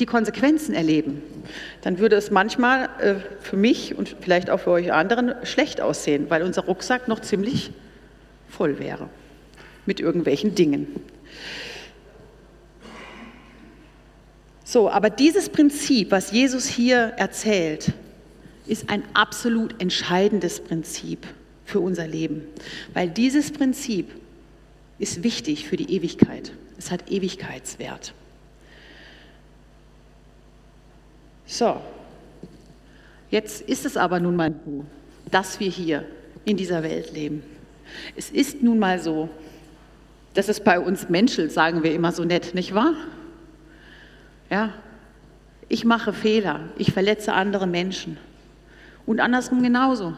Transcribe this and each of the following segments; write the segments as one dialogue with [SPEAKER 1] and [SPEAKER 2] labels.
[SPEAKER 1] die Konsequenzen erleben, dann würde es manchmal äh, für mich und vielleicht auch für euch anderen schlecht aussehen, weil unser Rucksack noch ziemlich voll wäre mit irgendwelchen Dingen. So, aber dieses Prinzip, was Jesus hier erzählt, ist ein absolut entscheidendes Prinzip für unser Leben, weil dieses Prinzip ist wichtig für die Ewigkeit. Es hat Ewigkeitswert. So, jetzt ist es aber nun mal so, dass wir hier in dieser Welt leben. Es ist nun mal so, dass es bei uns menschelt, sagen wir immer so nett, nicht wahr? Ja, ich mache Fehler, ich verletze andere Menschen. Und andersrum genauso.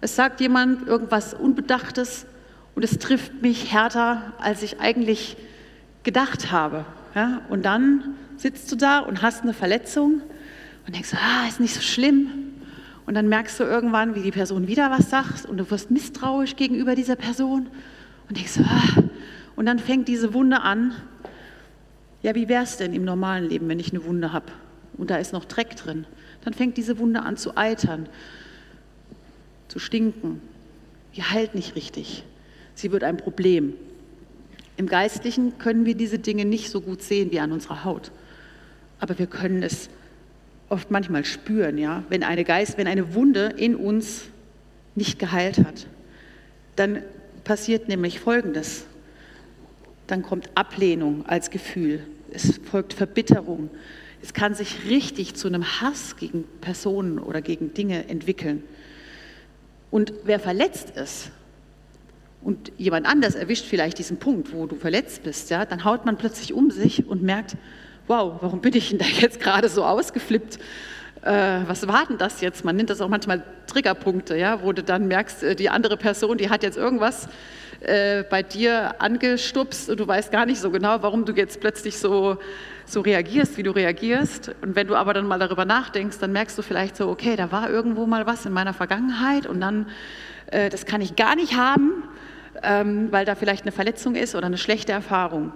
[SPEAKER 1] Es sagt jemand irgendwas Unbedachtes und es trifft mich härter, als ich eigentlich gedacht habe. Ja? Und dann sitzt du da und hast eine Verletzung und denkst, ah, ist nicht so schlimm. Und dann merkst du irgendwann, wie die Person wieder was sagt und du wirst misstrauisch gegenüber dieser Person und denkst, ah, und dann fängt diese Wunde an. Ja, wie wäre es denn im normalen Leben, wenn ich eine Wunde habe und da ist noch Dreck drin? Dann fängt diese Wunde an zu eitern, zu stinken. Die heilt nicht richtig. Sie wird ein Problem. Im Geistlichen können wir diese Dinge nicht so gut sehen wie an unserer Haut. Aber wir können es oft manchmal spüren, ja, wenn eine Geist, wenn eine Wunde in uns nicht geheilt hat, dann passiert nämlich Folgendes. Dann kommt Ablehnung als Gefühl. Es folgt Verbitterung. Es kann sich richtig zu einem Hass gegen Personen oder gegen Dinge entwickeln. Und wer verletzt ist und jemand anders erwischt vielleicht diesen Punkt, wo du verletzt bist, ja, dann haut man plötzlich um sich und merkt, wow, warum bin ich denn da jetzt gerade so ausgeflippt? Äh, was war denn das jetzt? Man nennt das auch manchmal Triggerpunkte, ja, wo du dann merkst, äh, die andere Person, die hat jetzt irgendwas äh, bei dir angestupst und du weißt gar nicht so genau, warum du jetzt plötzlich so, so reagierst, wie du reagierst. Und wenn du aber dann mal darüber nachdenkst, dann merkst du vielleicht so, okay, da war irgendwo mal was in meiner Vergangenheit und dann, äh, das kann ich gar nicht haben, ähm, weil da vielleicht eine Verletzung ist oder eine schlechte Erfahrung.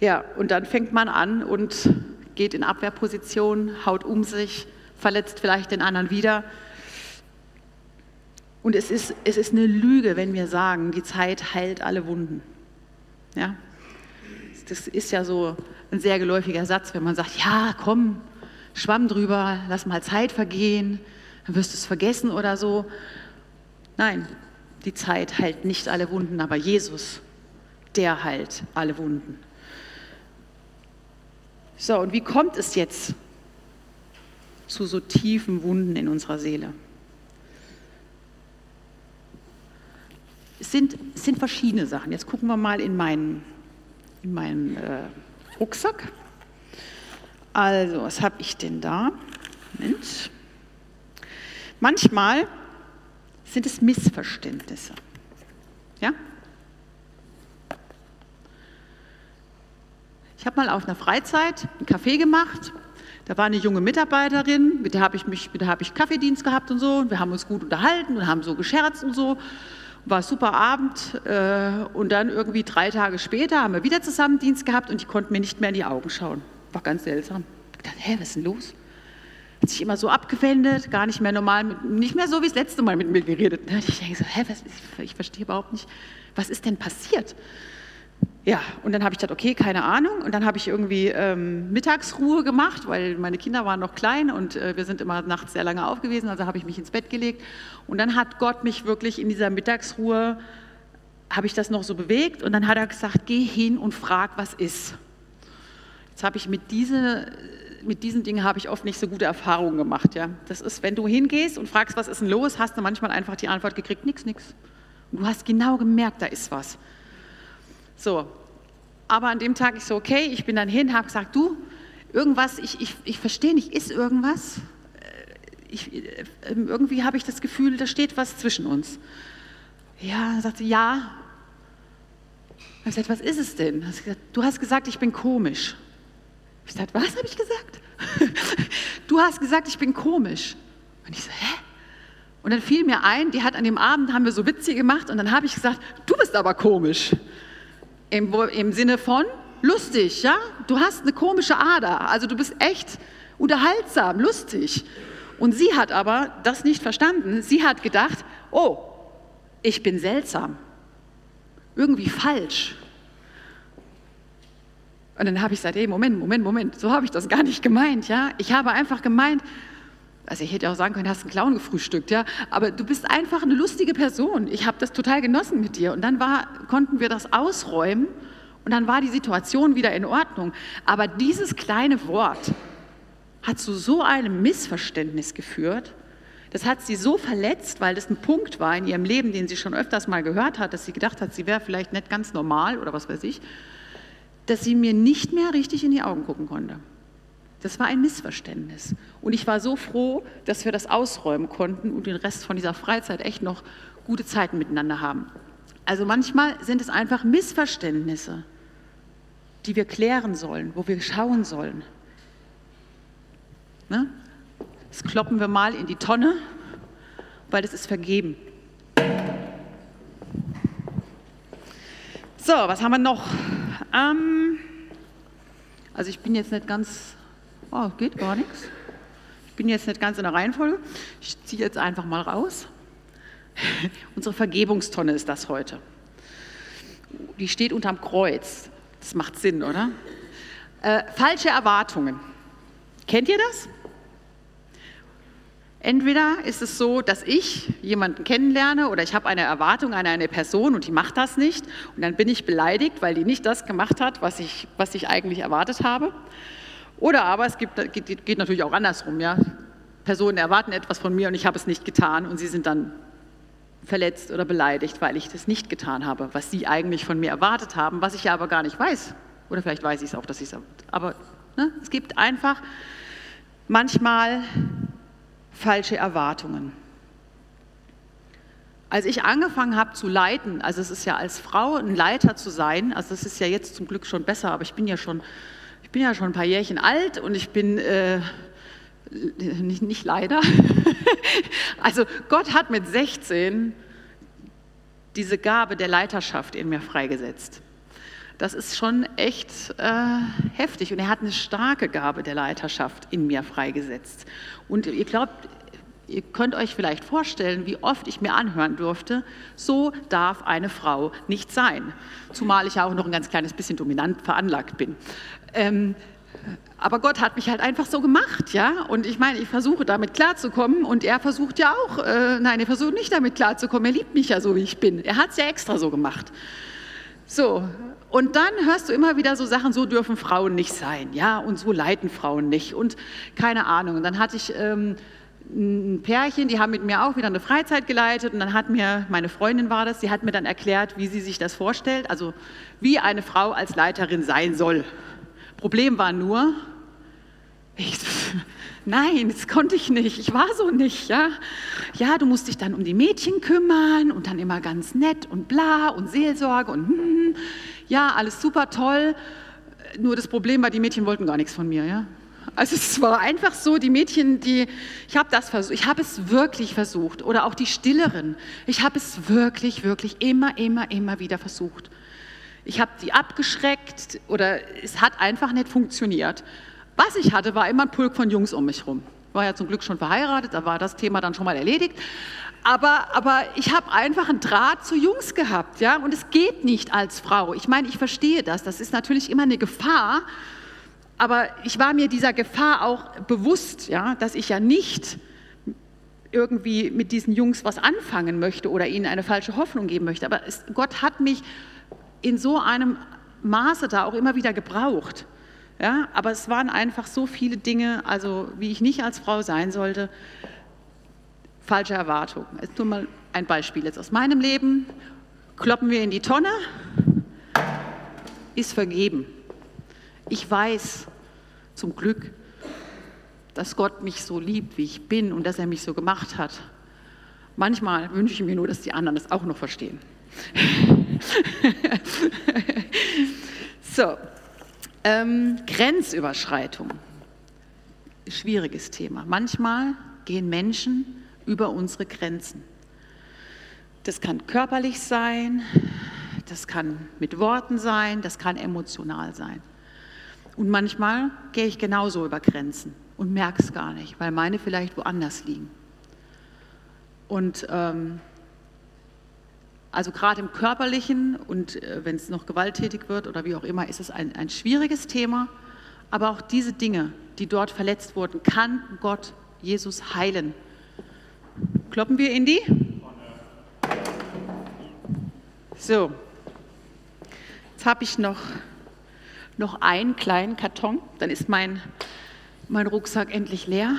[SPEAKER 1] Ja, und dann fängt man an und geht in Abwehrposition, haut um sich, verletzt vielleicht den anderen wieder. Und es ist, es ist eine Lüge, wenn wir sagen, die Zeit heilt alle Wunden. Ja? Das ist ja so ein sehr geläufiger Satz, wenn man sagt, ja, komm, schwamm drüber, lass mal Zeit vergehen, dann wirst du es vergessen oder so. Nein, die Zeit heilt nicht alle Wunden, aber Jesus, der heilt alle Wunden. So, und wie kommt es jetzt zu so tiefen Wunden in unserer Seele? Es sind, es sind verschiedene Sachen. Jetzt gucken wir mal in meinen, in meinen äh, Rucksack. Also, was habe ich denn da? Moment. Manchmal sind es Missverständnisse. Ja? Ich habe mal auf einer Freizeit einen Kaffee gemacht. Da war eine junge Mitarbeiterin, mit der habe ich, mich, mit der habe ich Kaffeedienst gehabt und so. Und wir haben uns gut unterhalten und haben so gescherzt und so. War super Abend. Äh, und dann irgendwie drei Tage später haben wir wieder zusammen Dienst gehabt und ich konnte mir nicht mehr in die Augen schauen. War ganz seltsam. Ich dachte, hä, was ist denn los? Hat sich immer so abgewendet, gar nicht mehr normal, mit, nicht mehr so wie das letzte Mal mit mir geredet. Ich denke so, hä, was, ich verstehe überhaupt nicht, was ist denn passiert? Ja, und dann habe ich gedacht, okay, keine Ahnung. Und dann habe ich irgendwie ähm, Mittagsruhe gemacht, weil meine Kinder waren noch klein und äh, wir sind immer nachts sehr lange aufgewesen. Also habe ich mich ins Bett gelegt. Und dann hat Gott mich wirklich in dieser Mittagsruhe, habe ich das noch so bewegt. Und dann hat er gesagt, geh hin und frag, was ist. Jetzt habe ich mit, diese, mit diesen Dingen habe ich oft nicht so gute Erfahrungen gemacht. Ja? Das ist, wenn du hingehst und fragst, was ist denn los, hast du manchmal einfach die Antwort gekriegt, nichts, nichts. Und du hast genau gemerkt, da ist was. So, aber an dem Tag ich so, okay, ich bin dann hin, habe gesagt, du, irgendwas, ich, ich, ich verstehe nicht, ist irgendwas? Äh, ich, äh, irgendwie habe ich das Gefühl, da steht was zwischen uns. Ja, dann sagt sie, ja. Ich gesagt, was ist es denn? Du hast gesagt, ich bin komisch. Ich sagte, was habe ich gesagt? du hast gesagt, ich bin komisch. Und ich so, hä? Und dann fiel mir ein, die hat an dem Abend, haben wir so Witze gemacht und dann habe ich gesagt, du bist aber komisch. Im, Im Sinne von, lustig, ja? Du hast eine komische Ader, also du bist echt unterhaltsam, lustig. Und sie hat aber das nicht verstanden. Sie hat gedacht, oh, ich bin seltsam, irgendwie falsch. Und dann habe ich gesagt, hey, Moment, Moment, Moment, so habe ich das gar nicht gemeint, ja? Ich habe einfach gemeint, also ich hätte auch sagen können, hast einen Clown gefrühstückt, ja, aber du bist einfach eine lustige Person. Ich habe das total genossen mit dir und dann war, konnten wir das ausräumen und dann war die Situation wieder in Ordnung. Aber dieses kleine Wort hat zu so einem Missverständnis geführt. Das hat sie so verletzt, weil das ein Punkt war in ihrem Leben, den sie schon öfters mal gehört hat, dass sie gedacht hat, sie wäre vielleicht nicht ganz normal oder was weiß ich, dass sie mir nicht mehr richtig in die Augen gucken konnte. Das war ein Missverständnis. Und ich war so froh, dass wir das ausräumen konnten und den Rest von dieser Freizeit echt noch gute Zeiten miteinander haben. Also manchmal sind es einfach Missverständnisse, die wir klären sollen, wo wir schauen sollen. Ne? Das kloppen wir mal in die Tonne, weil das ist vergeben. So, was haben wir noch? Ähm, also ich bin jetzt nicht ganz Oh, geht gar nichts. Ich bin jetzt nicht ganz in der Reihenfolge. Ich ziehe jetzt einfach mal raus. Unsere Vergebungstonne ist das heute. Die steht unterm Kreuz. Das macht Sinn, oder? Äh, falsche Erwartungen. Kennt ihr das? Entweder ist es so, dass ich jemanden kennenlerne oder ich habe eine Erwartung an eine Person und die macht das nicht und dann bin ich beleidigt, weil die nicht das gemacht hat, was ich, was ich eigentlich erwartet habe. Oder aber es gibt, geht, geht natürlich auch andersrum. Ja? Personen erwarten etwas von mir und ich habe es nicht getan und sie sind dann verletzt oder beleidigt, weil ich das nicht getan habe, was sie eigentlich von mir erwartet haben, was ich ja aber gar nicht weiß. Oder vielleicht weiß ich es auch, dass ich es. Aber ne, es gibt einfach manchmal falsche Erwartungen. Als ich angefangen habe zu leiten, also es ist ja als Frau ein Leiter zu sein, also das ist ja jetzt zum Glück schon besser, aber ich bin ja schon ich bin ja schon ein paar Jährchen alt und ich bin äh, nicht, nicht leider. also Gott hat mit 16 diese Gabe der Leiterschaft in mir freigesetzt. Das ist schon echt äh, heftig. Und er hat eine starke Gabe der Leiterschaft in mir freigesetzt. Und ihr glaubt, ihr könnt euch vielleicht vorstellen, wie oft ich mir anhören durfte, so darf eine Frau nicht sein. Zumal ich ja auch noch ein ganz kleines bisschen dominant veranlagt bin. Ähm, aber Gott hat mich halt einfach so gemacht, ja. Und ich meine, ich versuche damit klarzukommen und er versucht ja auch, äh, nein, er versucht nicht damit klarzukommen. Er liebt mich ja so, wie ich bin. Er hat es ja extra so gemacht. So, und dann hörst du immer wieder so Sachen, so dürfen Frauen nicht sein, ja, und so leiten Frauen nicht und keine Ahnung. Und dann hatte ich ähm, ein Pärchen, die haben mit mir auch wieder eine Freizeit geleitet und dann hat mir, meine Freundin war das, sie hat mir dann erklärt, wie sie sich das vorstellt, also wie eine Frau als Leiterin sein soll. Problem war nur, ich, nein, das konnte ich nicht, ich war so nicht, ja. Ja, du musst dich dann um die Mädchen kümmern und dann immer ganz nett und bla und Seelsorge und hm, hm. ja, alles super toll. Nur das Problem war, die Mädchen wollten gar nichts von mir, ja. Also es war einfach so, die Mädchen, die, ich habe das versucht, ich habe es wirklich versucht. Oder auch die Stilleren. Ich habe es wirklich, wirklich immer, immer, immer wieder versucht. Ich habe die abgeschreckt oder es hat einfach nicht funktioniert. Was ich hatte, war immer ein Pulk von Jungs um mich rum. War ja zum Glück schon verheiratet, da war das Thema dann schon mal erledigt. Aber, aber ich habe einfach einen Draht zu Jungs gehabt, ja, und es geht nicht als Frau. Ich meine, ich verstehe das. Das ist natürlich immer eine Gefahr, aber ich war mir dieser Gefahr auch bewusst, ja, dass ich ja nicht irgendwie mit diesen Jungs was anfangen möchte oder ihnen eine falsche Hoffnung geben möchte. Aber es, Gott hat mich in so einem Maße da auch immer wieder gebraucht. Ja, aber es waren einfach so viele Dinge, also wie ich nicht als Frau sein sollte, falsche Erwartungen. Jetzt nur mal ein Beispiel jetzt aus meinem Leben. Kloppen wir in die Tonne, ist vergeben. Ich weiß zum Glück, dass Gott mich so liebt, wie ich bin und dass er mich so gemacht hat. Manchmal wünsche ich mir nur, dass die anderen das auch noch verstehen. so, ähm, Grenzüberschreitung. Schwieriges Thema. Manchmal gehen Menschen über unsere Grenzen. Das kann körperlich sein, das kann mit Worten sein, das kann emotional sein. Und manchmal gehe ich genauso über Grenzen und merke es gar nicht, weil meine vielleicht woanders liegen. Und ähm, also gerade im körperlichen und äh, wenn es noch gewalttätig wird oder wie auch immer, ist es ein, ein schwieriges Thema. Aber auch diese Dinge, die dort verletzt wurden, kann Gott Jesus heilen. Kloppen wir in die? So, jetzt habe ich noch, noch einen kleinen Karton, dann ist mein, mein Rucksack endlich leer.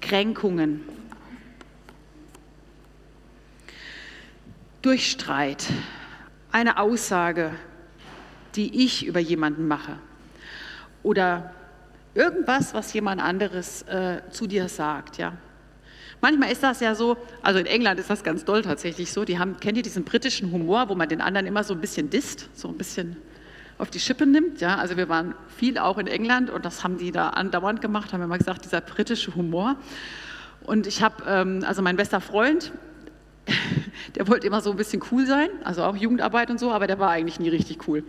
[SPEAKER 1] Kränkungen. Durch Streit. Eine Aussage, die ich über jemanden mache. Oder irgendwas, was jemand anderes äh, zu dir sagt, ja. Manchmal ist das ja so, also in England ist das ganz doll tatsächlich so, die haben, kennt ihr diesen britischen Humor, wo man den anderen immer so ein bisschen disst, so ein bisschen auf die Schippe nimmt, ja, also wir waren viel auch in England und das haben die da andauernd gemacht, haben immer gesagt, dieser britische Humor und ich habe, ähm, also mein bester Freund, der wollte immer so ein bisschen cool sein, also auch Jugendarbeit und so, aber der war eigentlich nie richtig cool.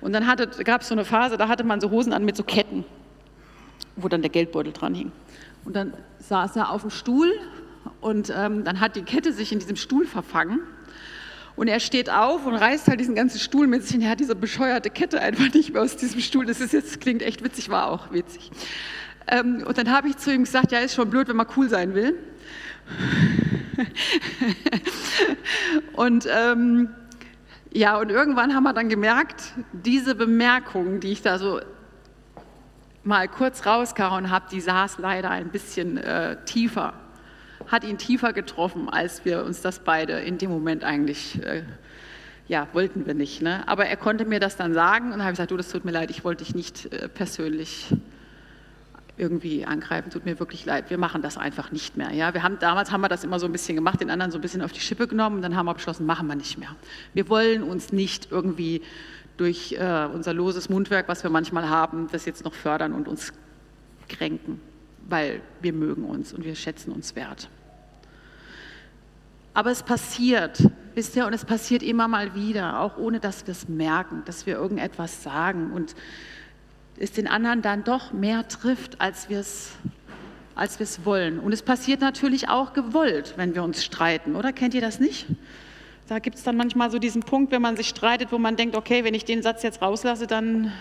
[SPEAKER 1] Und dann gab es so eine Phase, da hatte man so Hosen an mit so Ketten, wo dann der Geldbeutel dran hing. Und dann saß er auf dem Stuhl und ähm, dann hat die Kette sich in diesem Stuhl verfangen. Und er steht auf und reißt halt diesen ganzen Stuhl mit sich und er hat diese bescheuerte Kette einfach nicht mehr aus diesem Stuhl. Das ist jetzt, klingt echt witzig, war auch witzig. Ähm, und dann habe ich zu ihm gesagt, ja, ist schon blöd, wenn man cool sein will. und ähm, ja, und irgendwann haben wir dann gemerkt, diese Bemerkung, die ich da so mal kurz rausgehauen habe, die saß leider ein bisschen äh, tiefer, hat ihn tiefer getroffen, als wir uns das beide in dem Moment eigentlich, äh, ja, wollten wir nicht. Ne? Aber er konnte mir das dann sagen und habe gesagt, du, das tut mir leid, ich wollte dich nicht äh, persönlich irgendwie angreifen, tut mir wirklich leid, wir machen das einfach nicht mehr. Ja? Wir haben, damals haben wir das immer so ein bisschen gemacht, den anderen so ein bisschen auf die Schippe genommen und dann haben wir beschlossen, machen wir nicht mehr. Wir wollen uns nicht irgendwie durch äh, unser loses Mundwerk, was wir manchmal haben, das jetzt noch fördern und uns kränken, weil wir mögen uns und wir schätzen uns wert. Aber es passiert, wisst ihr, und es passiert immer mal wieder, auch ohne dass wir es merken, dass wir irgendetwas sagen und es den anderen dann doch mehr trifft, als wir es als wir es wollen. Und es passiert natürlich auch gewollt, wenn wir uns streiten, oder? Kennt ihr das nicht? Da gibt es dann manchmal so diesen Punkt, wenn man sich streitet, wo man denkt, okay, wenn ich den Satz jetzt rauslasse, dann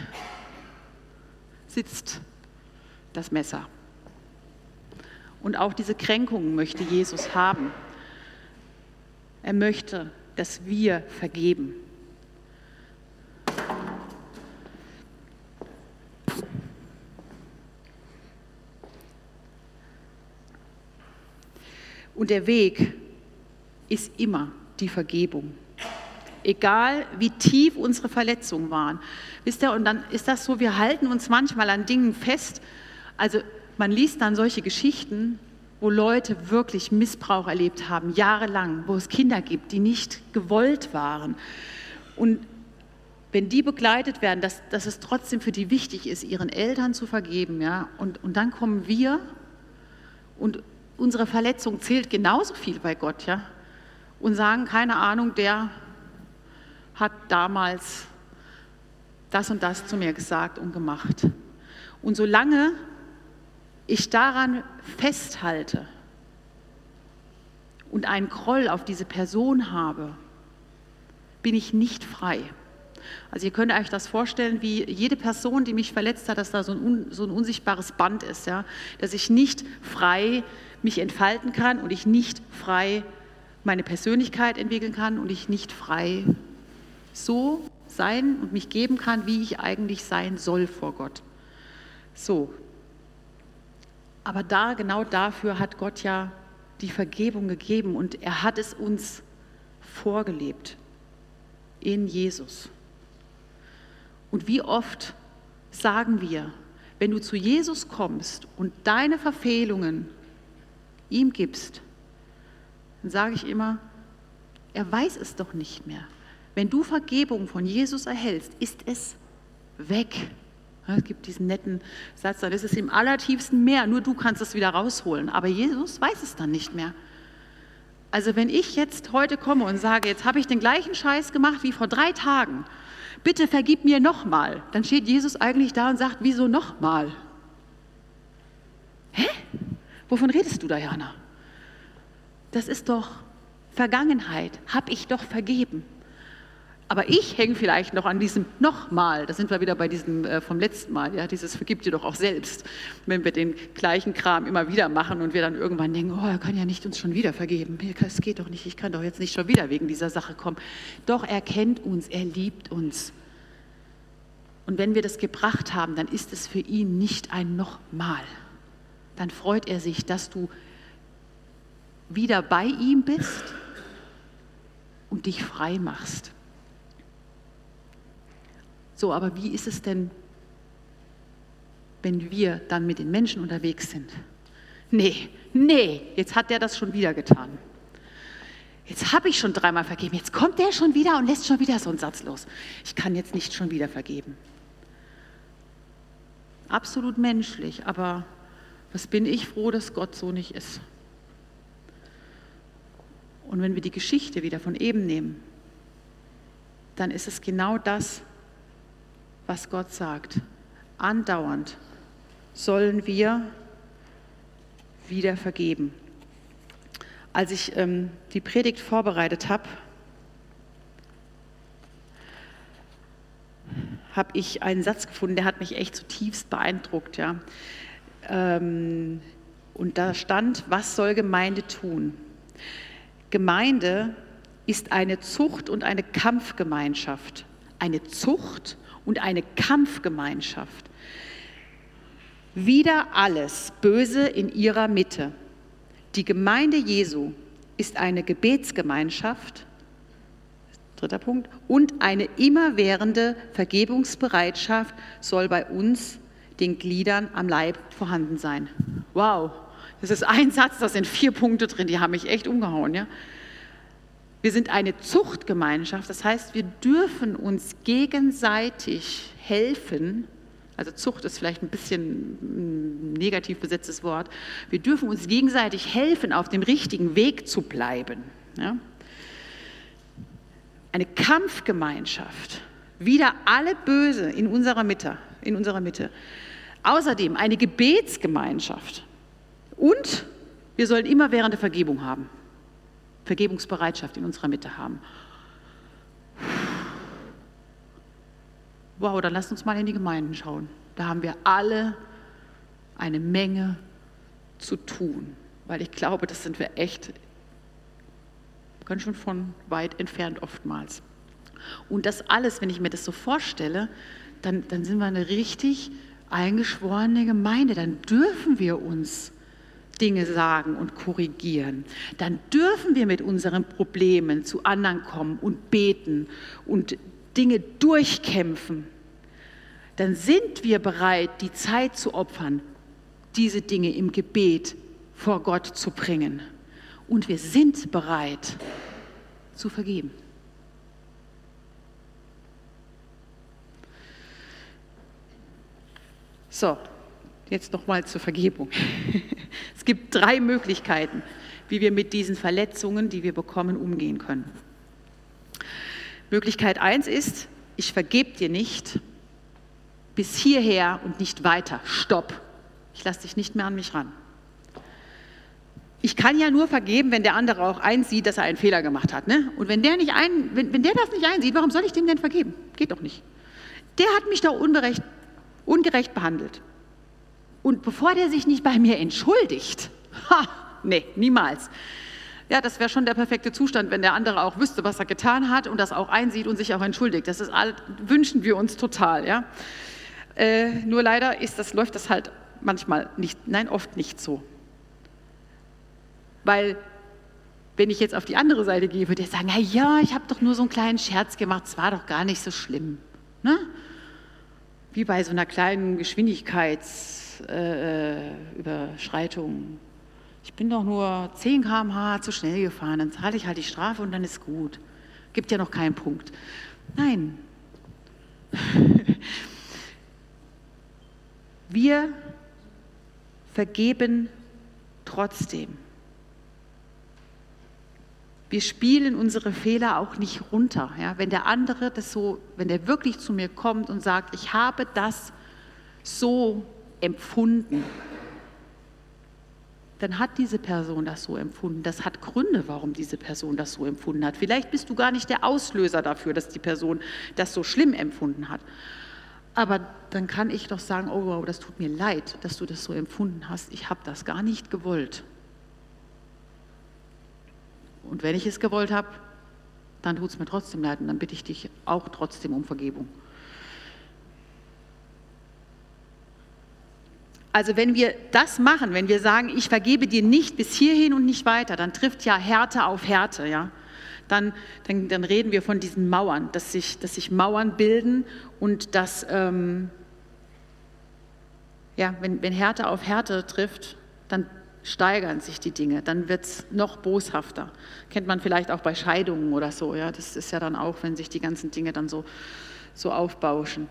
[SPEAKER 1] sitzt das Messer. Und auch diese Kränkungen möchte Jesus haben. Er möchte, dass wir vergeben. Und der Weg ist immer die Vergebung. Egal wie tief unsere Verletzungen waren. Wisst ihr, und dann ist das so, wir halten uns manchmal an Dingen fest. Also man liest dann solche Geschichten, wo Leute wirklich Missbrauch erlebt haben, jahrelang, wo es Kinder gibt, die nicht gewollt waren. Und wenn die begleitet werden, dass, dass es trotzdem für die wichtig ist, ihren Eltern zu vergeben, ja, und, und dann kommen wir und unsere Verletzung zählt genauso viel bei Gott, ja und sagen, keine Ahnung, der hat damals das und das zu mir gesagt und gemacht. Und solange ich daran festhalte und einen Groll auf diese Person habe, bin ich nicht frei. Also ihr könnt euch das vorstellen, wie jede Person, die mich verletzt hat, dass da so ein, so ein unsichtbares Band ist, ja? dass ich nicht frei mich entfalten kann und ich nicht frei meine Persönlichkeit entwickeln kann und ich nicht frei so sein und mich geben kann, wie ich eigentlich sein soll vor Gott. So. Aber da, genau dafür hat Gott ja die Vergebung gegeben und er hat es uns vorgelebt in Jesus. Und wie oft sagen wir, wenn du zu Jesus kommst und deine Verfehlungen ihm gibst, dann sage ich immer, er weiß es doch nicht mehr. Wenn du Vergebung von Jesus erhältst, ist es weg. Es gibt diesen netten Satz, dann ist es im allertiefsten Meer, nur du kannst es wieder rausholen. Aber Jesus weiß es dann nicht mehr. Also wenn ich jetzt heute komme und sage, jetzt habe ich den gleichen Scheiß gemacht wie vor drei Tagen, bitte vergib mir nochmal, dann steht Jesus eigentlich da und sagt, wieso nochmal? Hä? Wovon redest du, Diana? Das ist doch Vergangenheit, habe ich doch vergeben. Aber ich hänge vielleicht noch an diesem nochmal, da sind wir wieder bei diesem äh, vom letzten Mal, ja, dieses vergib dir doch auch selbst, wenn wir den gleichen Kram immer wieder machen und wir dann irgendwann denken, oh, er kann ja nicht uns schon wieder vergeben, es geht doch nicht, ich kann doch jetzt nicht schon wieder wegen dieser Sache kommen. Doch er kennt uns, er liebt uns. Und wenn wir das gebracht haben, dann ist es für ihn nicht ein nochmal. Dann freut er sich, dass du wieder bei ihm bist und dich frei machst. So, aber wie ist es denn, wenn wir dann mit den Menschen unterwegs sind? Nee, nee, jetzt hat der das schon wieder getan. Jetzt habe ich schon dreimal vergeben. Jetzt kommt der schon wieder und lässt schon wieder so einen Satz los. Ich kann jetzt nicht schon wieder vergeben. Absolut menschlich, aber was bin ich froh, dass Gott so nicht ist. Und wenn wir die Geschichte wieder von eben nehmen, dann ist es genau das, was Gott sagt. Andauernd sollen wir wieder vergeben. Als ich ähm, die Predigt vorbereitet habe, habe ich einen Satz gefunden, der hat mich echt zutiefst beeindruckt. Ja. Ähm, und da stand, was soll Gemeinde tun? Gemeinde ist eine Zucht und eine Kampfgemeinschaft. Eine Zucht und eine Kampfgemeinschaft. Wieder alles Böse in ihrer Mitte. Die Gemeinde Jesu ist eine Gebetsgemeinschaft, dritter Punkt, und eine immerwährende Vergebungsbereitschaft soll bei uns, den Gliedern am Leib, vorhanden sein. Wow, das ist ein Satz, da sind vier Punkte drin, die haben mich echt umgehauen. Ja? Wir sind eine Zuchtgemeinschaft, das heißt, wir dürfen uns gegenseitig helfen. Also Zucht ist vielleicht ein bisschen ein negativ besetztes Wort. Wir dürfen uns gegenseitig helfen, auf dem richtigen Weg zu bleiben. Ja? Eine Kampfgemeinschaft. Wieder alle Böse in unserer Mitte. In unserer Mitte. Außerdem eine Gebetsgemeinschaft. Und wir sollen immerwährende Vergebung haben. Vergebungsbereitschaft in unserer Mitte haben. Wow, dann lasst uns mal in die Gemeinden schauen. Da haben wir alle eine Menge zu tun, weil ich glaube, das sind wir echt ganz schön von weit entfernt oftmals. Und das alles, wenn ich mir das so vorstelle, dann, dann sind wir eine richtig eingeschworene Gemeinde. Dann dürfen wir uns Dinge sagen und korrigieren, dann dürfen wir mit unseren Problemen zu anderen kommen und beten und Dinge durchkämpfen. Dann sind wir bereit, die Zeit zu opfern, diese Dinge im Gebet vor Gott zu bringen. Und wir sind bereit zu vergeben. So, Jetzt nochmal zur Vergebung. Es gibt drei Möglichkeiten, wie wir mit diesen Verletzungen, die wir bekommen, umgehen können. Möglichkeit eins ist, ich vergebe dir nicht bis hierher und nicht weiter. Stopp. Ich lasse dich nicht mehr an mich ran. Ich kann ja nur vergeben, wenn der andere auch einsieht, dass er einen Fehler gemacht hat. Ne? Und wenn der, nicht ein, wenn, wenn der das nicht einsieht, warum soll ich dem denn vergeben? Geht doch nicht. Der hat mich doch ungerecht behandelt. Und bevor der sich nicht bei mir entschuldigt, ha, nee, niemals. Ja, das wäre schon der perfekte Zustand, wenn der andere auch wüsste, was er getan hat und das auch einsieht und sich auch entschuldigt. Das ist all, wünschen wir uns total, ja. Äh, nur leider ist das, läuft das halt manchmal nicht, nein, oft nicht so. Weil, wenn ich jetzt auf die andere Seite gehe, würde er sagen, na ja, ich habe doch nur so einen kleinen Scherz gemacht, es war doch gar nicht so schlimm. Ne? Wie bei so einer kleinen Geschwindigkeits- Grenzüberschreitung. ich bin doch nur 10 km/h zu schnell gefahren, dann zahle ich halt die Strafe und dann ist gut. Gibt ja noch keinen Punkt. Nein. Wir vergeben trotzdem. wir spielen unsere Fehler auch nicht runter. Ja? Wenn der andere das so, wenn der wirklich zu mir kommt und sagt, ich habe das so empfunden, dann hat diese Person das so empfunden. Das hat Gründe, warum diese Person das so empfunden hat. Vielleicht bist du gar nicht der Auslöser dafür, dass die Person das so schlimm empfunden hat. Aber dann kann ich doch sagen, oh wow, das tut mir leid, dass du das so empfunden hast. Ich habe das gar nicht gewollt. Und wenn ich es gewollt habe, dann tut es mir trotzdem leid und dann bitte ich dich auch trotzdem um Vergebung. Also wenn wir das machen, wenn wir sagen, ich vergebe dir nicht bis hierhin und nicht weiter, dann trifft ja Härte auf Härte, ja. Dann, dann, dann reden wir von diesen Mauern, dass sich, dass sich Mauern bilden und dass, ähm, ja, wenn, wenn Härte auf Härte trifft, dann steigern sich die Dinge, dann wird es noch boshafter. Kennt man vielleicht auch bei Scheidungen oder so. Ja? Das ist ja dann auch, wenn sich die ganzen Dinge dann so, so aufbauschen.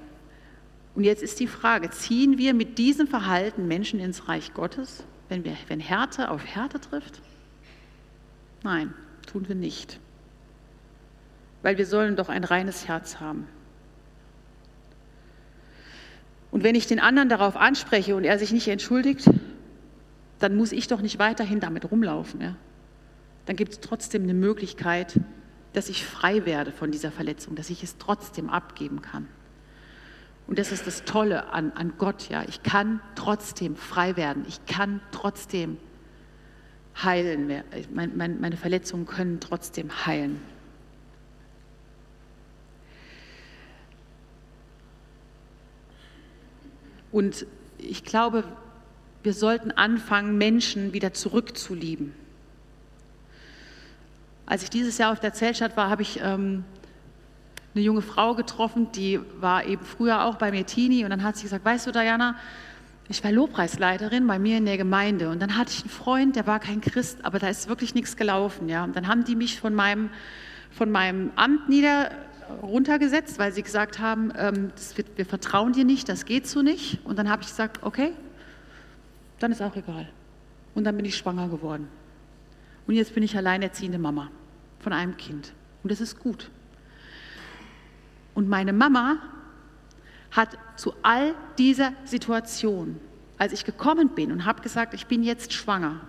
[SPEAKER 1] Und jetzt ist die Frage, ziehen wir mit diesem Verhalten Menschen ins Reich Gottes, wenn, wir, wenn Härte auf Härte trifft? Nein, tun wir nicht. Weil wir sollen doch ein reines Herz haben. Und wenn ich den anderen darauf anspreche und er sich nicht entschuldigt, dann muss ich doch nicht weiterhin damit rumlaufen. Ja? Dann gibt es trotzdem eine Möglichkeit, dass ich frei werde von dieser Verletzung, dass ich es trotzdem abgeben kann. Und das ist das Tolle an, an Gott, ja. Ich kann trotzdem frei werden. Ich kann trotzdem heilen. Meine, meine Verletzungen können trotzdem heilen. Und ich glaube, wir sollten anfangen, Menschen wieder zurückzulieben. Als ich dieses Jahr auf der Zeltstadt war, habe ich ähm, eine junge Frau getroffen, die war eben früher auch bei mir Teenie und dann hat sie gesagt, weißt du Diana, ich war Lobpreisleiterin bei mir in der Gemeinde und dann hatte ich einen Freund, der war kein Christ, aber da ist wirklich nichts gelaufen. Ja? Und dann haben die mich von meinem, von meinem Amt nieder runtergesetzt, weil sie gesagt haben, ähm, wird, wir vertrauen dir nicht, das geht so nicht. Und dann habe ich gesagt, okay, dann ist auch egal. Und dann bin ich schwanger geworden. Und jetzt bin ich alleinerziehende Mama von einem Kind. Und das ist gut. Und meine Mama hat zu all dieser Situation, als ich gekommen bin und habe gesagt, ich bin jetzt schwanger,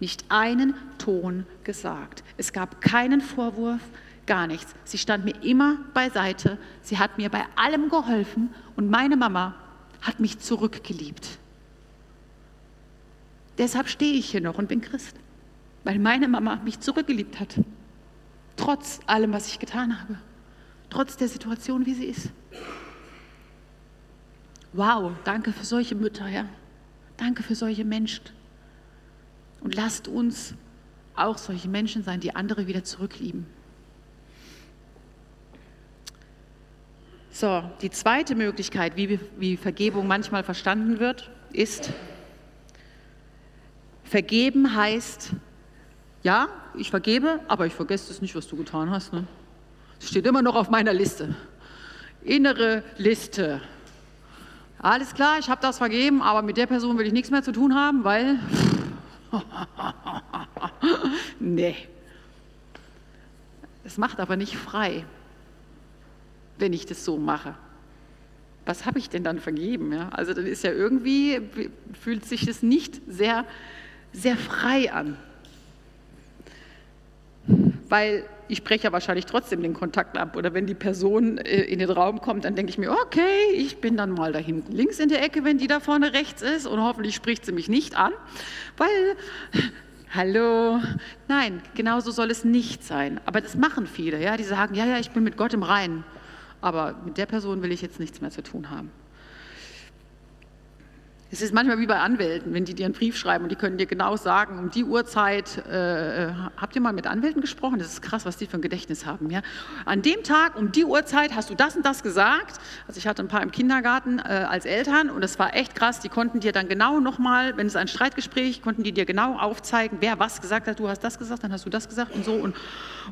[SPEAKER 1] nicht einen Ton gesagt. Es gab keinen Vorwurf, gar nichts. Sie stand mir immer beiseite. Sie hat mir bei allem geholfen und meine Mama hat mich zurückgeliebt. Deshalb stehe ich hier noch und bin Christ, weil meine Mama mich zurückgeliebt hat. Trotz allem, was ich getan habe. Trotz der Situation, wie sie ist. Wow, danke für solche Mütter, ja. Danke für solche Menschen. Und lasst uns auch solche Menschen sein, die andere wieder zurücklieben. So, die zweite Möglichkeit, wie, wie Vergebung manchmal verstanden wird, ist, Vergeben heißt, ja, ich vergebe, aber ich vergesse es nicht, was du getan hast. Ne? Steht immer noch auf meiner Liste. Innere Liste. Alles klar, ich habe das vergeben, aber mit der Person will ich nichts mehr zu tun haben, weil... nee. Es macht aber nicht frei, wenn ich das so mache was habe ich denn dann vergeben? Ja? Also dann ist ja irgendwie, fühlt sich das nicht sehr sehr frei an. Weil ich breche ja wahrscheinlich trotzdem den Kontakt ab. Oder wenn die Person äh, in den Raum kommt, dann denke ich mir, okay, ich bin dann mal da hinten links in der Ecke, wenn die da vorne rechts ist. Und hoffentlich spricht sie mich nicht an. Weil, hallo, nein, genauso soll es nicht sein. Aber das machen viele. Ja? Die sagen, ja, ja, ich bin mit Gott im Reinen. Aber mit der Person will ich jetzt nichts mehr zu tun haben. Es ist manchmal wie bei Anwälten, wenn die dir einen Brief schreiben und die können dir genau sagen, um die Uhrzeit, äh, äh, habt ihr mal mit Anwälten gesprochen? Das ist krass, was die für ein Gedächtnis haben. Ja? An dem Tag, um die Uhrzeit hast du das und das gesagt. Also ich hatte ein paar im Kindergarten äh, als Eltern und das war echt krass. Die konnten dir dann genau nochmal, wenn es ein Streitgespräch, konnten die dir genau aufzeigen, wer was gesagt hat. Du hast das gesagt, dann hast du das gesagt und so. Und,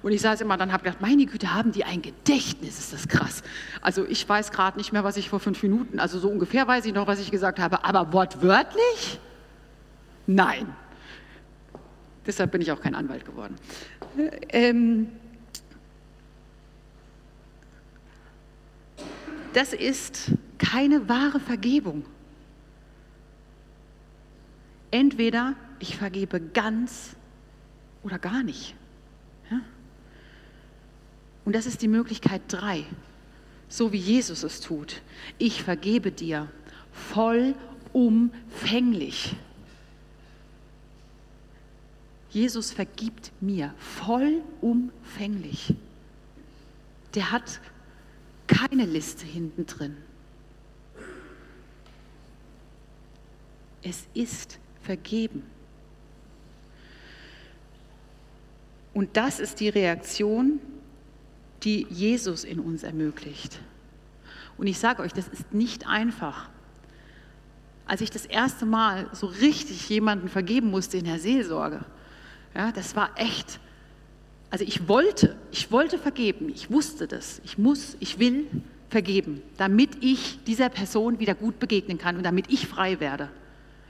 [SPEAKER 1] und ich saß immer dann habe gedacht, meine Güte, haben die ein Gedächtnis, ist das krass. Also ich weiß gerade nicht mehr, was ich vor fünf Minuten, also so ungefähr weiß ich noch, was ich gesagt habe, aber wortwörtlich? Nein. Deshalb bin ich auch kein Anwalt geworden. Ähm, das ist keine wahre Vergebung. Entweder ich vergebe ganz oder gar nicht. Ja? Und das ist die Möglichkeit drei, so wie Jesus es tut. Ich vergebe dir vollumfänglich. Jesus vergibt mir vollumfänglich. Der hat keine Liste hinten drin. Es ist vergeben. Und das ist die Reaktion, die Jesus in uns ermöglicht. Und ich sage euch, das ist nicht einfach. Als ich das erste Mal so richtig jemanden vergeben musste in der Seelsorge, ja, das war echt, also ich wollte, ich wollte vergeben, ich wusste das, ich muss, ich will vergeben, damit ich dieser Person wieder gut begegnen kann und damit ich frei werde.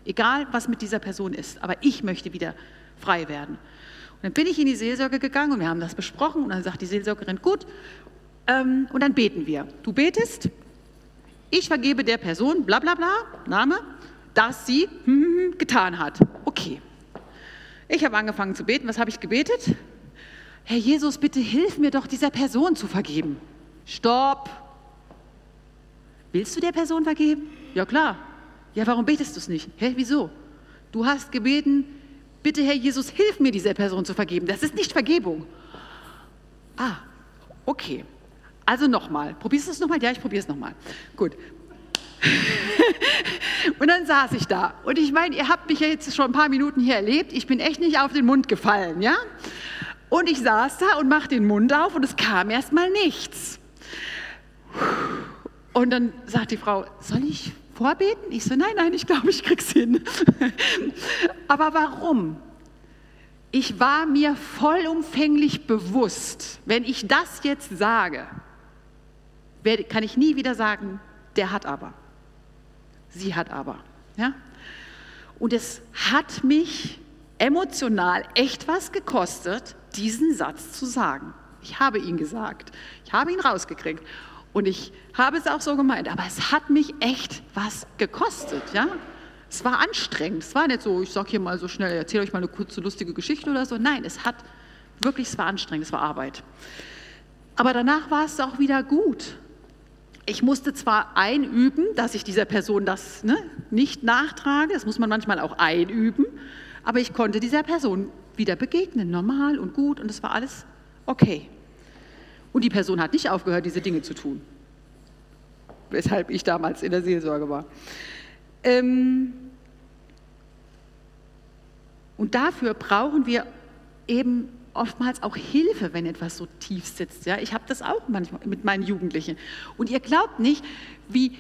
[SPEAKER 1] Egal, was mit dieser Person ist, aber ich möchte wieder frei werden. Und dann bin ich in die Seelsorge gegangen und wir haben das besprochen und dann sagt die Seelsorgerin, gut, ähm, und dann beten wir. Du betest, ich vergebe der Person, bla bla bla, Name, dass sie hm, hm, hm getan hat. Okay. Ich habe angefangen zu beten. Was habe ich gebetet? Herr Jesus, bitte hilf mir doch, dieser Person zu vergeben. Stopp. Willst du der Person vergeben? Ja klar. Ja, warum betest du es nicht? Hä, wieso? Du hast gebeten, bitte Herr Jesus, hilf mir, dieser Person zu vergeben. Das ist nicht Vergebung. Ah, okay. Also nochmal. Probierst du es nochmal? Ja, ich probiere es nochmal. Gut. und dann saß ich da. Und ich meine, ihr habt mich ja jetzt schon ein paar Minuten hier erlebt. Ich bin echt nicht auf den Mund gefallen, ja? Und ich saß da und machte den Mund auf und es kam erst mal nichts. Und dann sagt die Frau, soll ich vorbeten? Ich so, nein, nein, ich glaube, ich krieg's hin. Aber warum? Ich war mir vollumfänglich bewusst, wenn ich das jetzt sage, kann ich nie wieder sagen, der hat aber. Sie hat aber. Ja? Und es hat mich emotional echt was gekostet, diesen Satz zu sagen. Ich habe ihn gesagt. Ich habe ihn rausgekriegt. Und ich habe es auch so gemeint. Aber es hat mich echt was gekostet. Ja? Es war anstrengend. Es war nicht so, ich sage hier mal so schnell, erzähle euch mal eine kurze lustige Geschichte oder so. Nein, es hat wirklich, es war anstrengend, es war Arbeit. Aber danach war es auch wieder gut. Ich musste zwar einüben, dass ich dieser Person das ne, nicht nachtrage, das muss man manchmal auch einüben, aber ich konnte dieser Person wieder begegnen, normal und gut und es war alles okay. Und die Person hat nicht aufgehört, diese Dinge zu tun, weshalb ich damals in der Seelsorge war. Ähm und dafür brauchen wir eben oftmals auch Hilfe, wenn etwas so tief sitzt. Ja? Ich habe das auch manchmal mit meinen Jugendlichen. Und ihr glaubt nicht, wie,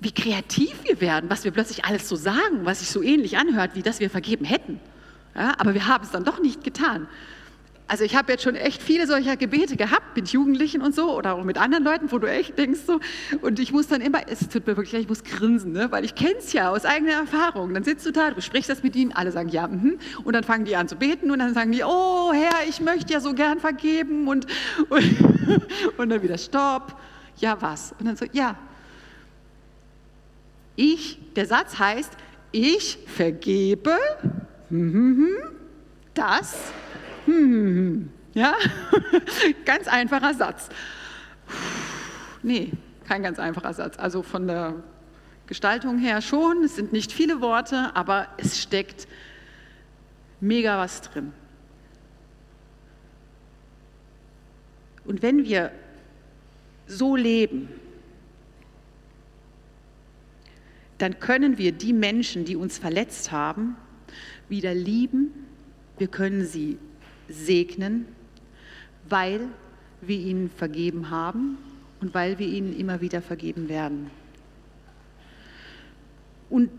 [SPEAKER 1] wie kreativ wir werden, was wir plötzlich alles so sagen, was sich so ähnlich anhört, wie das wir vergeben hätten. Ja? Aber wir haben es dann doch nicht getan also ich habe jetzt schon echt viele solcher Gebete gehabt mit Jugendlichen und so oder auch mit anderen Leuten, wo du echt denkst so und ich muss dann immer, es tut mir wirklich leid, ich muss grinsen, ne? weil ich kenne es ja aus eigener Erfahrung. Dann sitzt du da, du sprichst das mit ihnen, alle sagen ja mhm. und dann fangen die an zu beten und dann sagen die, oh Herr, ich möchte ja so gern vergeben und, und, und dann wieder Stopp, ja was? Und dann so, ja. Ich, der Satz heißt, ich vergebe mhm, das hm, ja, ganz einfacher Satz. Nee, kein ganz einfacher Satz. Also von der Gestaltung her schon, es sind nicht viele Worte, aber es steckt mega was drin. Und wenn wir so leben, dann können wir die Menschen, die uns verletzt haben, wieder lieben. Wir können sie segnen, weil wir ihnen vergeben haben und weil wir ihnen immer wieder vergeben werden. Und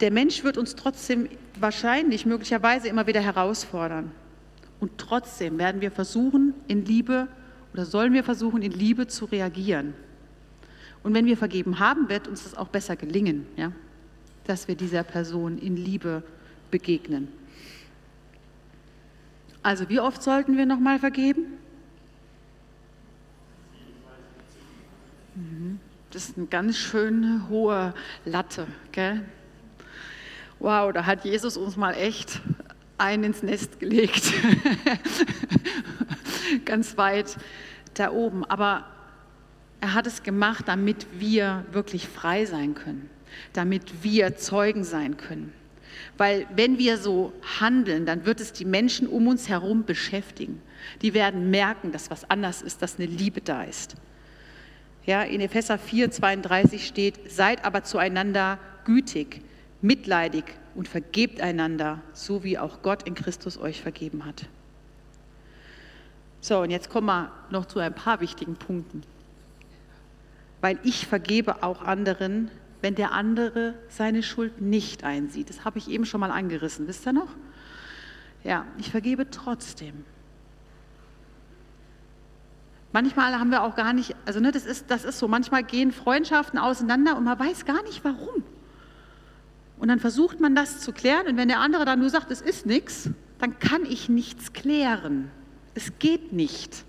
[SPEAKER 1] der Mensch wird uns trotzdem wahrscheinlich, möglicherweise immer wieder herausfordern. Und trotzdem werden wir versuchen, in Liebe oder sollen wir versuchen, in Liebe zu reagieren. Und wenn wir vergeben haben, wird uns das auch besser gelingen, ja? dass wir dieser Person in Liebe begegnen. Also wie oft sollten wir nochmal vergeben? Mhm. Das ist eine ganz schöne hohe Latte, gell? Wow, da hat Jesus uns mal echt ein ins Nest gelegt. ganz weit da oben. Aber er hat es gemacht, damit wir wirklich frei sein können, damit wir Zeugen sein können. Weil wenn wir so handeln, dann wird es die Menschen um uns herum beschäftigen. Die werden merken, dass was anders ist, dass eine Liebe da ist. Ja, in Epheser 4, 32 steht, seid aber zueinander gütig, mitleidig und vergebt einander, so wie auch Gott in Christus euch vergeben hat. So, und jetzt kommen wir noch zu ein paar wichtigen Punkten. Weil ich vergebe auch anderen, wenn der andere seine Schuld nicht einsieht. Das habe ich eben schon mal angerissen, wisst ihr noch? Ja, ich vergebe trotzdem. Manchmal haben wir auch gar nicht, also ne, das, ist, das ist so, manchmal gehen Freundschaften auseinander und man weiß gar nicht warum. Und dann versucht man das zu klären und wenn der andere dann nur sagt, es ist nichts, dann kann ich nichts klären. Es geht nicht.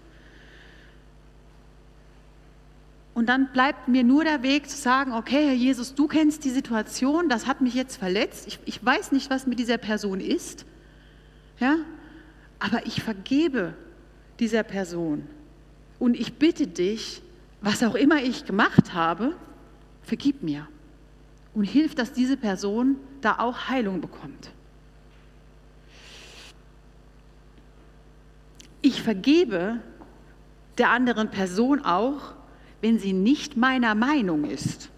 [SPEAKER 1] Und dann bleibt mir nur der Weg zu sagen, okay, Herr Jesus, du kennst die Situation, das hat mich jetzt verletzt. Ich, ich weiß nicht, was mit dieser Person ist. Ja? Aber ich vergebe dieser Person. Und ich bitte dich, was auch immer ich gemacht habe, vergib mir. Und hilf, dass diese Person da auch Heilung bekommt. Ich vergebe der anderen Person auch, wenn sie nicht meiner Meinung ist.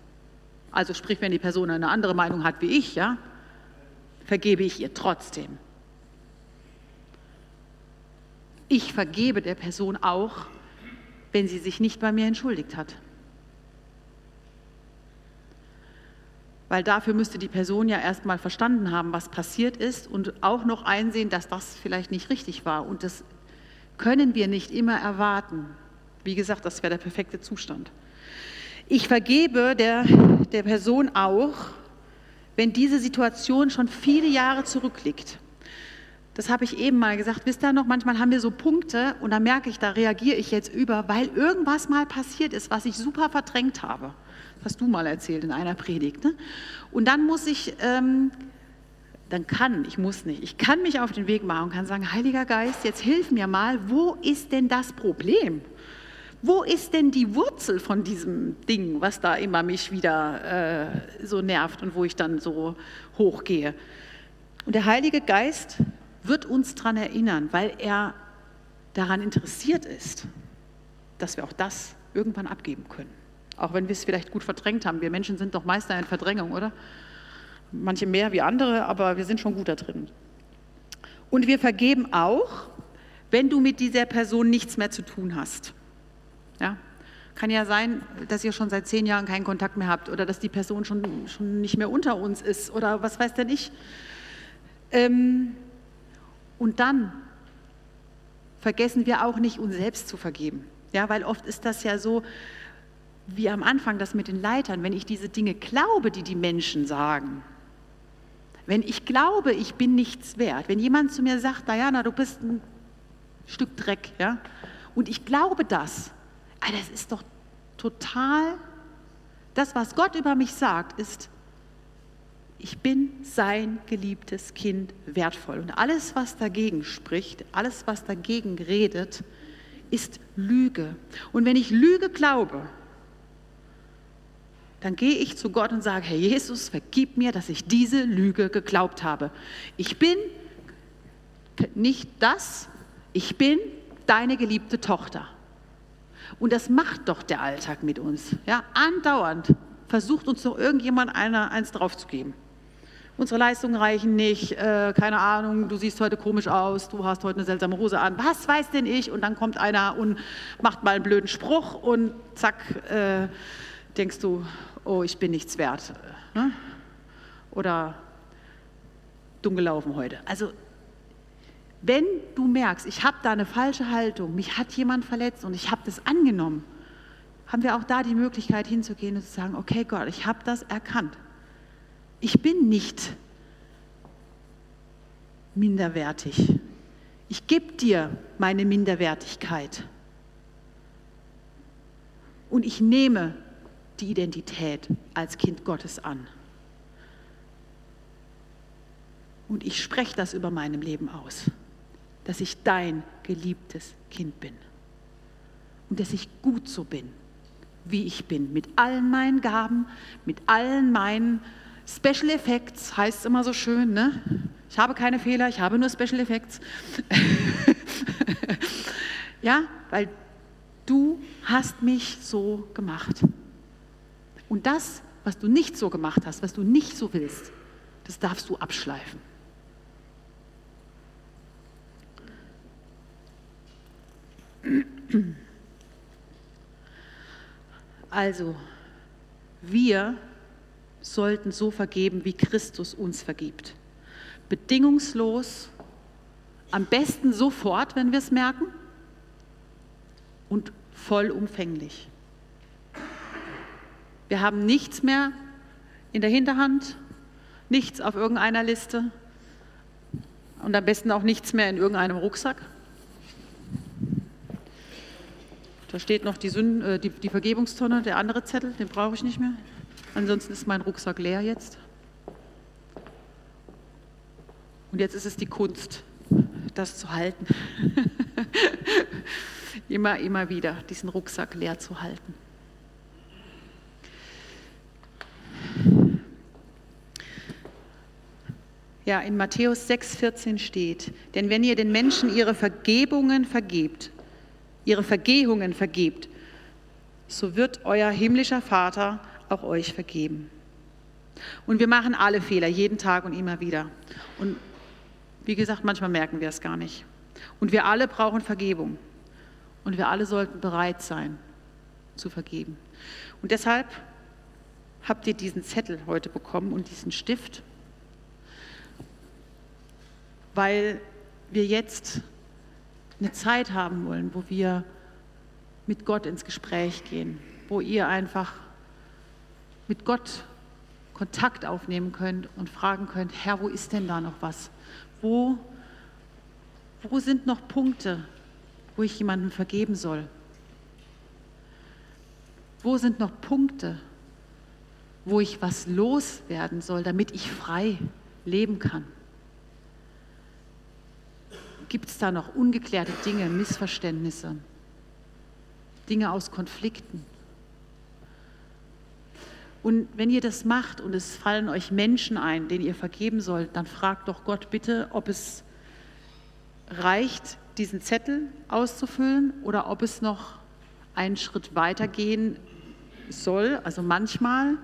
[SPEAKER 1] Also sprich, wenn die Person eine andere Meinung hat wie ich, ja, vergebe ich ihr trotzdem. Ich vergebe der Person auch, wenn sie sich nicht bei mir entschuldigt hat. Weil dafür müsste die Person ja erstmal verstanden haben, was passiert ist und auch noch einsehen, dass das vielleicht nicht richtig war. Und das können wir nicht immer erwarten. Wie gesagt, das wäre der perfekte Zustand. Ich vergebe der, der Person auch, wenn diese Situation schon viele Jahre zurückliegt. Das habe ich eben mal gesagt. Wisst ihr noch, manchmal haben wir so Punkte und da merke ich, da reagiere ich jetzt über, weil irgendwas mal passiert ist, was ich super verdrängt habe. Das hast du mal erzählt in einer Predigt. Ne? Und dann muss ich ähm, dann kann, ich muss nicht, ich kann mich auf den Weg machen und kann sagen, Heiliger Geist, jetzt hilf mir mal, wo ist denn das Problem? Wo ist denn die Wurzel von diesem Ding, was da immer mich wieder äh, so nervt und wo ich dann so hochgehe? Und der Heilige Geist wird uns daran erinnern, weil er daran interessiert ist, dass wir auch das irgendwann abgeben können. Auch wenn wir es vielleicht gut verdrängt haben. Wir Menschen sind doch Meister in Verdrängung, oder? Manche mehr wie andere, aber wir sind schon gut da drin. Und wir vergeben auch, wenn du mit dieser Person nichts mehr zu tun hast. Ja? Kann ja sein, dass ihr schon seit zehn Jahren keinen Kontakt mehr habt oder dass die Person schon, schon nicht mehr unter uns ist oder was weiß denn ich. Ähm, und dann vergessen wir auch nicht, uns selbst zu vergeben. Ja, weil oft ist das ja so, wie am Anfang das mit den Leitern, wenn ich diese Dinge glaube, die die Menschen sagen, wenn ich glaube, ich bin nichts wert, wenn jemand zu mir sagt, Diana, du bist ein Stück Dreck, ja, und ich glaube das, ah, das ist doch total, das, was Gott über mich sagt, ist, ich bin sein geliebtes Kind wertvoll. Und alles, was dagegen spricht, alles, was dagegen redet, ist Lüge. Und wenn ich Lüge glaube, dann gehe ich zu Gott und sage, Herr Jesus, vergib mir, dass ich diese Lüge geglaubt habe. Ich bin nicht das, ich bin deine geliebte Tochter. Und das macht doch der Alltag mit uns. Ja, andauernd versucht uns doch irgendjemand einer, eins draufzugeben. Unsere Leistungen reichen nicht, äh, keine Ahnung, du siehst heute komisch aus, du hast heute eine seltsame Hose an, was weiß denn ich? Und dann kommt einer und macht mal einen blöden Spruch und zack, äh, denkst du, oh, ich bin nichts wert. Ne? Oder dumm gelaufen heute. Also wenn du merkst, ich habe da eine falsche Haltung, mich hat jemand verletzt und ich habe das angenommen, haben wir auch da die Möglichkeit hinzugehen und zu sagen, okay Gott, ich habe das erkannt. Ich bin nicht minderwertig. Ich gebe dir meine Minderwertigkeit. Und ich nehme die Identität als Kind Gottes an. Und ich spreche das über meinem Leben aus, dass ich dein geliebtes Kind bin. Und dass ich gut so bin, wie ich bin, mit allen meinen Gaben, mit allen meinen Special Effects, heißt es immer so schön, ne? Ich habe keine Fehler, ich habe nur Special Effects. ja, weil du hast mich so gemacht. Und das, was du nicht so gemacht hast, was du nicht so willst, das darfst du abschleifen. Also, wir sollten so vergeben, wie Christus uns vergibt. Bedingungslos, am besten sofort, wenn wir es merken, und vollumfänglich. Wir haben nichts mehr in der Hinterhand, nichts auf irgendeiner Liste und am besten auch nichts mehr in irgendeinem Rucksack. Da steht noch die, Sünde, äh, die, die Vergebungstonne, der andere Zettel, den brauche ich nicht mehr. Ansonsten ist mein Rucksack leer jetzt. Und jetzt ist es die Kunst, das zu halten. immer, immer wieder diesen Rucksack leer zu halten. Ja, in Matthäus 6,14 steht, denn wenn ihr den Menschen ihre Vergebungen vergebt, ihre Vergehungen vergebt, so wird euer himmlischer Vater auch euch vergeben. Und wir machen alle Fehler, jeden Tag und immer wieder. Und wie gesagt, manchmal merken wir es gar nicht. Und wir alle brauchen Vergebung. Und wir alle sollten bereit sein zu vergeben. Und deshalb habt ihr diesen Zettel heute bekommen und diesen Stift, weil wir jetzt eine Zeit haben wollen, wo wir mit Gott ins Gespräch gehen, wo ihr einfach mit Gott Kontakt aufnehmen könnt und fragen könnt, Herr, wo ist denn da noch was? Wo, wo sind noch Punkte, wo ich jemandem vergeben soll? Wo sind noch Punkte, wo ich was loswerden soll, damit ich frei leben kann? Gibt es da noch ungeklärte Dinge, Missverständnisse, Dinge aus Konflikten? Und wenn ihr das macht und es fallen euch Menschen ein, denen ihr vergeben sollt, dann fragt doch Gott bitte, ob es reicht, diesen Zettel auszufüllen oder ob es noch einen Schritt weitergehen soll. Also manchmal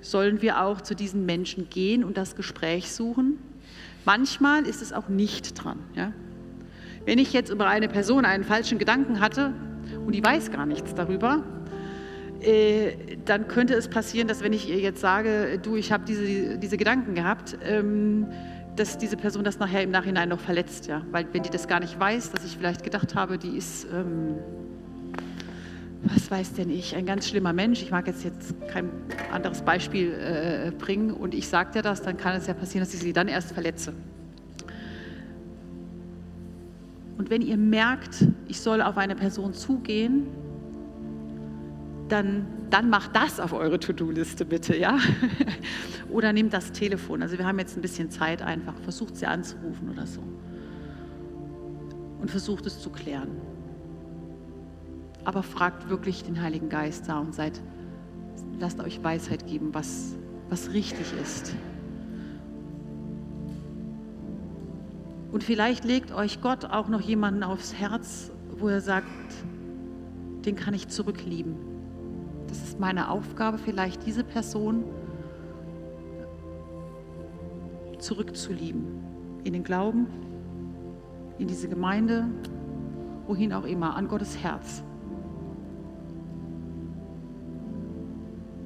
[SPEAKER 1] sollen wir auch zu diesen Menschen gehen und das Gespräch suchen. Manchmal ist es auch nicht dran. Ja? Wenn ich jetzt über eine Person einen falschen Gedanken hatte und die weiß gar nichts darüber, äh, dann könnte es passieren, dass wenn ich ihr jetzt sage, du, ich habe diese, diese Gedanken gehabt, ähm, dass diese Person das nachher im Nachhinein noch verletzt, ja, weil wenn die das gar nicht weiß, dass ich vielleicht gedacht habe, die ist, ähm, was weiß denn ich, ein ganz schlimmer Mensch. Ich mag jetzt jetzt kein anderes Beispiel äh, bringen und ich sage dir das, dann kann es ja passieren, dass ich sie dann erst verletze. Und wenn ihr merkt, ich soll auf eine Person zugehen, dann, dann macht das auf eure To-Do-Liste bitte, ja? oder nehmt das Telefon. Also wir haben jetzt ein bisschen Zeit einfach. Versucht sie anzurufen oder so. Und versucht es zu klären aber fragt wirklich den Heiligen Geist da und seid, lasst euch Weisheit geben, was, was richtig ist. Und vielleicht legt euch Gott auch noch jemanden aufs Herz, wo er sagt, den kann ich zurücklieben. Das ist meine Aufgabe, vielleicht diese Person zurückzulieben. In den Glauben, in diese Gemeinde, wohin auch immer, an Gottes Herz.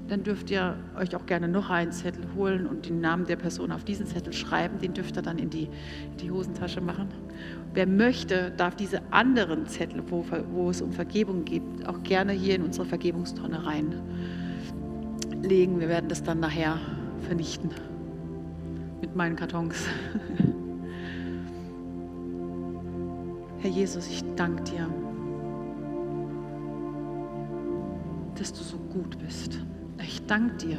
[SPEAKER 1] Dann dürft ihr euch auch gerne noch einen Zettel holen und den Namen der Person auf diesen Zettel schreiben. Den dürft ihr dann in die, in die Hosentasche machen. Wer möchte, darf diese anderen Zettel, wo, wo es um Vergebung geht, auch gerne hier in unsere Vergebungstonne reinlegen. Wir werden das dann nachher vernichten mit meinen Kartons. Herr Jesus, ich danke dir, dass du so gut bist. Ich danke dir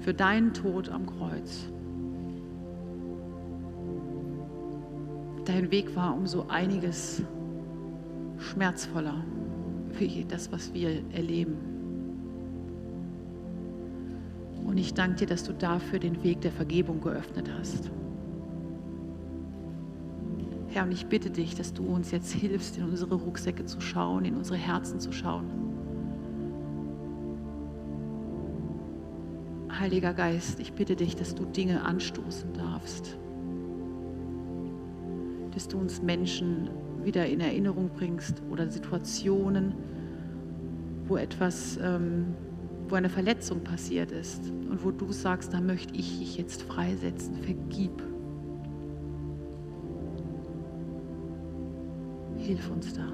[SPEAKER 1] für deinen Tod am Kreuz. Dein Weg war um so einiges schmerzvoller für das, was wir erleben. Und ich danke dir, dass du dafür den Weg der Vergebung geöffnet hast. Herr, und ich bitte dich, dass du uns jetzt hilfst, in unsere Rucksäcke zu schauen, in unsere Herzen zu schauen. Heiliger Geist, ich bitte dich, dass du Dinge anstoßen darfst, dass du uns Menschen wieder in Erinnerung bringst oder Situationen, wo etwas, ähm, wo eine Verletzung passiert ist und wo du sagst, da möchte ich dich jetzt freisetzen, vergib. Hilf uns da.